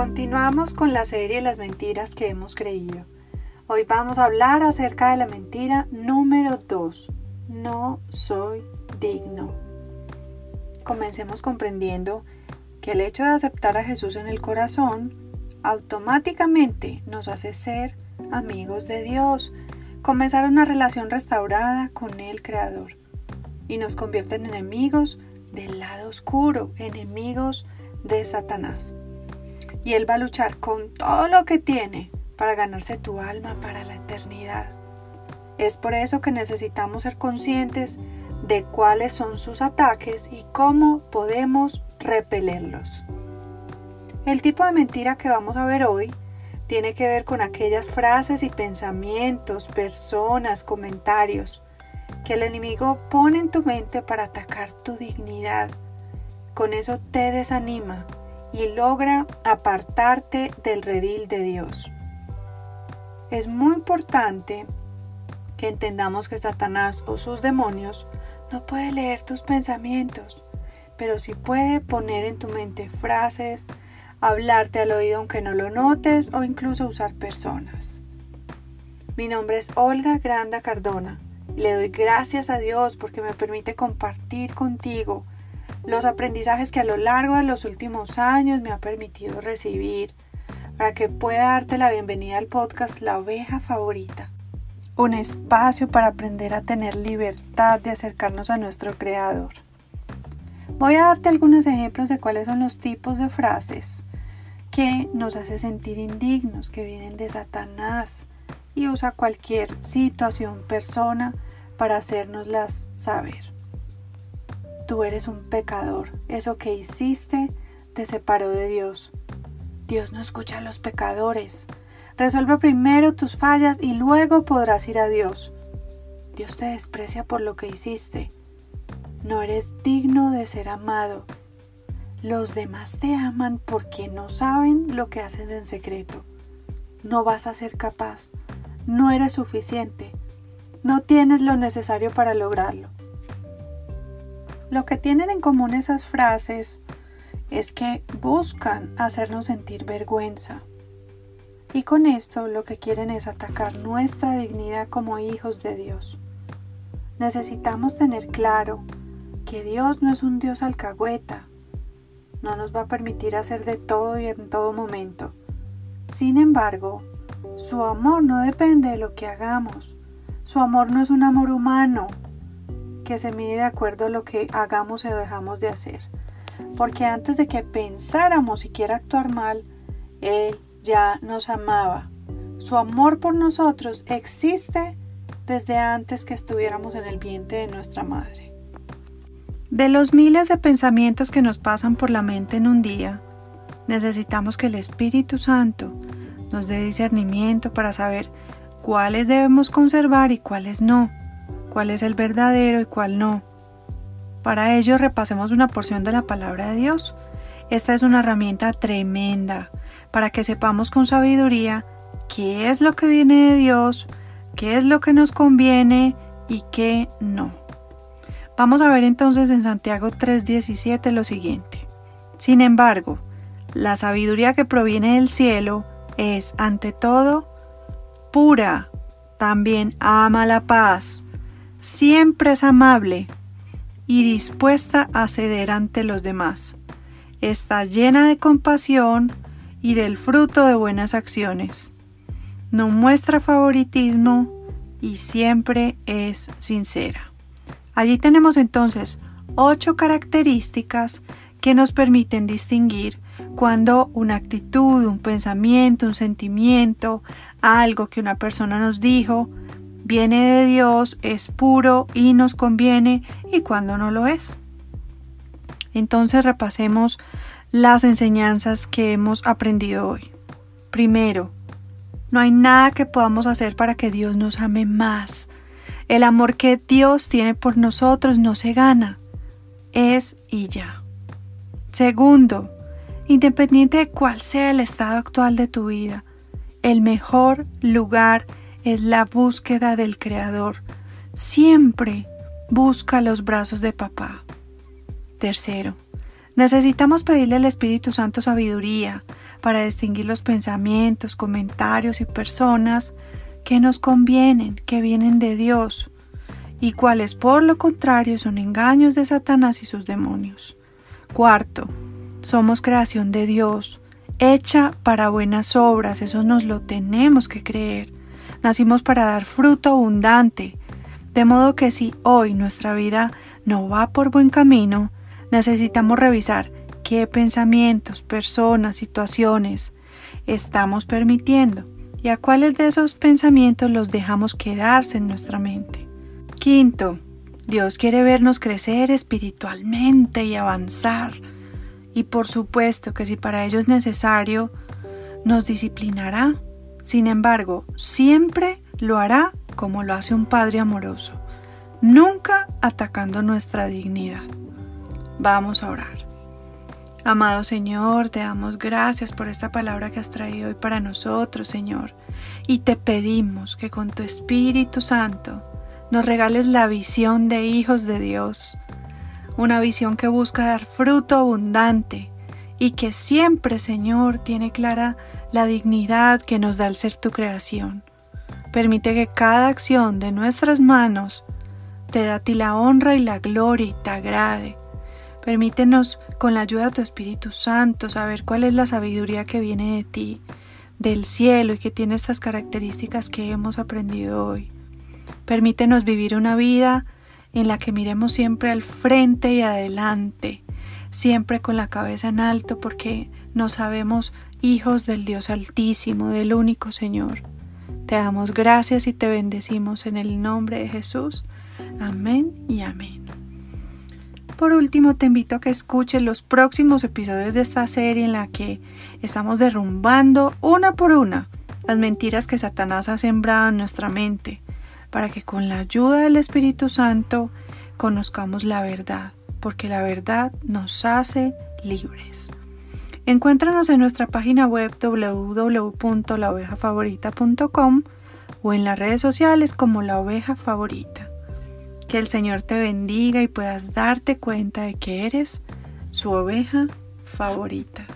Continuamos con la serie de las mentiras que hemos creído. Hoy vamos a hablar acerca de la mentira número 2. No soy digno. Comencemos comprendiendo que el hecho de aceptar a Jesús en el corazón automáticamente nos hace ser amigos de Dios, comenzar una relación restaurada con el Creador y nos convierte en enemigos del lado oscuro, enemigos de Satanás y Él va a luchar con todo lo que tiene para ganarse tu alma para la eternidad. Es por eso que necesitamos ser conscientes de cuáles son sus ataques y cómo podemos repelerlos. El tipo de mentira que vamos a ver hoy tiene que ver con aquellas frases y pensamientos, personas, comentarios que el enemigo pone en tu mente para atacar tu dignidad. Con eso te desanima y logra apartarte del redil de Dios. Es muy importante que entendamos que Satanás o sus demonios no puede leer tus pensamientos, pero sí puede poner en tu mente frases, hablarte al oído aunque no lo notes o incluso usar personas. Mi nombre es Olga Granda Cardona le doy gracias a Dios porque me permite compartir contigo los aprendizajes que a lo largo de los últimos años me ha permitido recibir para que pueda darte la bienvenida al podcast La oveja favorita. Un espacio para aprender a tener libertad de acercarnos a nuestro creador. Voy a darte algunos ejemplos de cuáles son los tipos de frases que nos hace sentir indignos, que vienen de Satanás y usa cualquier situación, persona para hacernoslas saber tú eres un pecador. Eso que hiciste te separó de Dios. Dios no escucha a los pecadores. Resuelve primero tus fallas y luego podrás ir a Dios. Dios te desprecia por lo que hiciste. No eres digno de ser amado. Los demás te aman porque no saben lo que haces en secreto. No vas a ser capaz. No eres suficiente. No tienes lo necesario para lograrlo. Lo que tienen en común esas frases es que buscan hacernos sentir vergüenza. Y con esto lo que quieren es atacar nuestra dignidad como hijos de Dios. Necesitamos tener claro que Dios no es un Dios alcahueta. No nos va a permitir hacer de todo y en todo momento. Sin embargo, su amor no depende de lo que hagamos. Su amor no es un amor humano, que se mide de acuerdo a lo que hagamos o dejamos de hacer. Porque antes de que pensáramos siquiera actuar mal, Él ya nos amaba. Su amor por nosotros existe desde antes que estuviéramos en el vientre de nuestra madre. De los miles de pensamientos que nos pasan por la mente en un día, necesitamos que el Espíritu Santo nos dé discernimiento para saber cuáles debemos conservar y cuáles no cuál es el verdadero y cuál no. Para ello repasemos una porción de la palabra de Dios. Esta es una herramienta tremenda para que sepamos con sabiduría qué es lo que viene de Dios, qué es lo que nos conviene y qué no. Vamos a ver entonces en Santiago 3:17 lo siguiente. Sin embargo, la sabiduría que proviene del cielo es, ante todo, pura, también ama la paz, Siempre es amable y dispuesta a ceder ante los demás. Está llena de compasión y del fruto de buenas acciones. No muestra favoritismo y siempre es sincera. Allí tenemos entonces ocho características que nos permiten distinguir cuando una actitud, un pensamiento, un sentimiento, algo que una persona nos dijo, viene de Dios, es puro y nos conviene y cuando no lo es. Entonces repasemos las enseñanzas que hemos aprendido hoy. Primero, no hay nada que podamos hacer para que Dios nos ame más. El amor que Dios tiene por nosotros no se gana, es y ya. Segundo, independiente de cuál sea el estado actual de tu vida, el mejor lugar es la búsqueda del Creador. Siempre busca los brazos de papá. Tercero, necesitamos pedirle al Espíritu Santo sabiduría para distinguir los pensamientos, comentarios y personas que nos convienen, que vienen de Dios, y cuáles por lo contrario son engaños de Satanás y sus demonios. Cuarto, somos creación de Dios, hecha para buenas obras, eso nos lo tenemos que creer. Nacimos para dar fruto abundante, de modo que si hoy nuestra vida no va por buen camino, necesitamos revisar qué pensamientos, personas, situaciones estamos permitiendo y a cuáles de esos pensamientos los dejamos quedarse en nuestra mente. Quinto, Dios quiere vernos crecer espiritualmente y avanzar. Y por supuesto que si para ello es necesario, nos disciplinará. Sin embargo, siempre lo hará como lo hace un Padre amoroso, nunca atacando nuestra dignidad. Vamos a orar. Amado Señor, te damos gracias por esta palabra que has traído hoy para nosotros, Señor, y te pedimos que con tu Espíritu Santo nos regales la visión de hijos de Dios, una visión que busca dar fruto abundante y que siempre, Señor, tiene clara la dignidad que nos da el ser tu creación. Permite que cada acción de nuestras manos te da a ti la honra y la gloria y te agrade. Permítenos, con la ayuda de tu Espíritu Santo, saber cuál es la sabiduría que viene de ti, del cielo y que tiene estas características que hemos aprendido hoy. Permítenos vivir una vida en la que miremos siempre al frente y adelante, siempre con la cabeza en alto porque nos sabemos hijos del Dios Altísimo, del único Señor. Te damos gracias y te bendecimos en el nombre de Jesús. Amén y amén. Por último, te invito a que escuches los próximos episodios de esta serie en la que estamos derrumbando una por una las mentiras que Satanás ha sembrado en nuestra mente para que con la ayuda del Espíritu Santo conozcamos la verdad, porque la verdad nos hace libres. Encuéntranos en nuestra página web www.laovejafavorita.com o en las redes sociales como la oveja favorita. Que el Señor te bendiga y puedas darte cuenta de que eres su oveja favorita.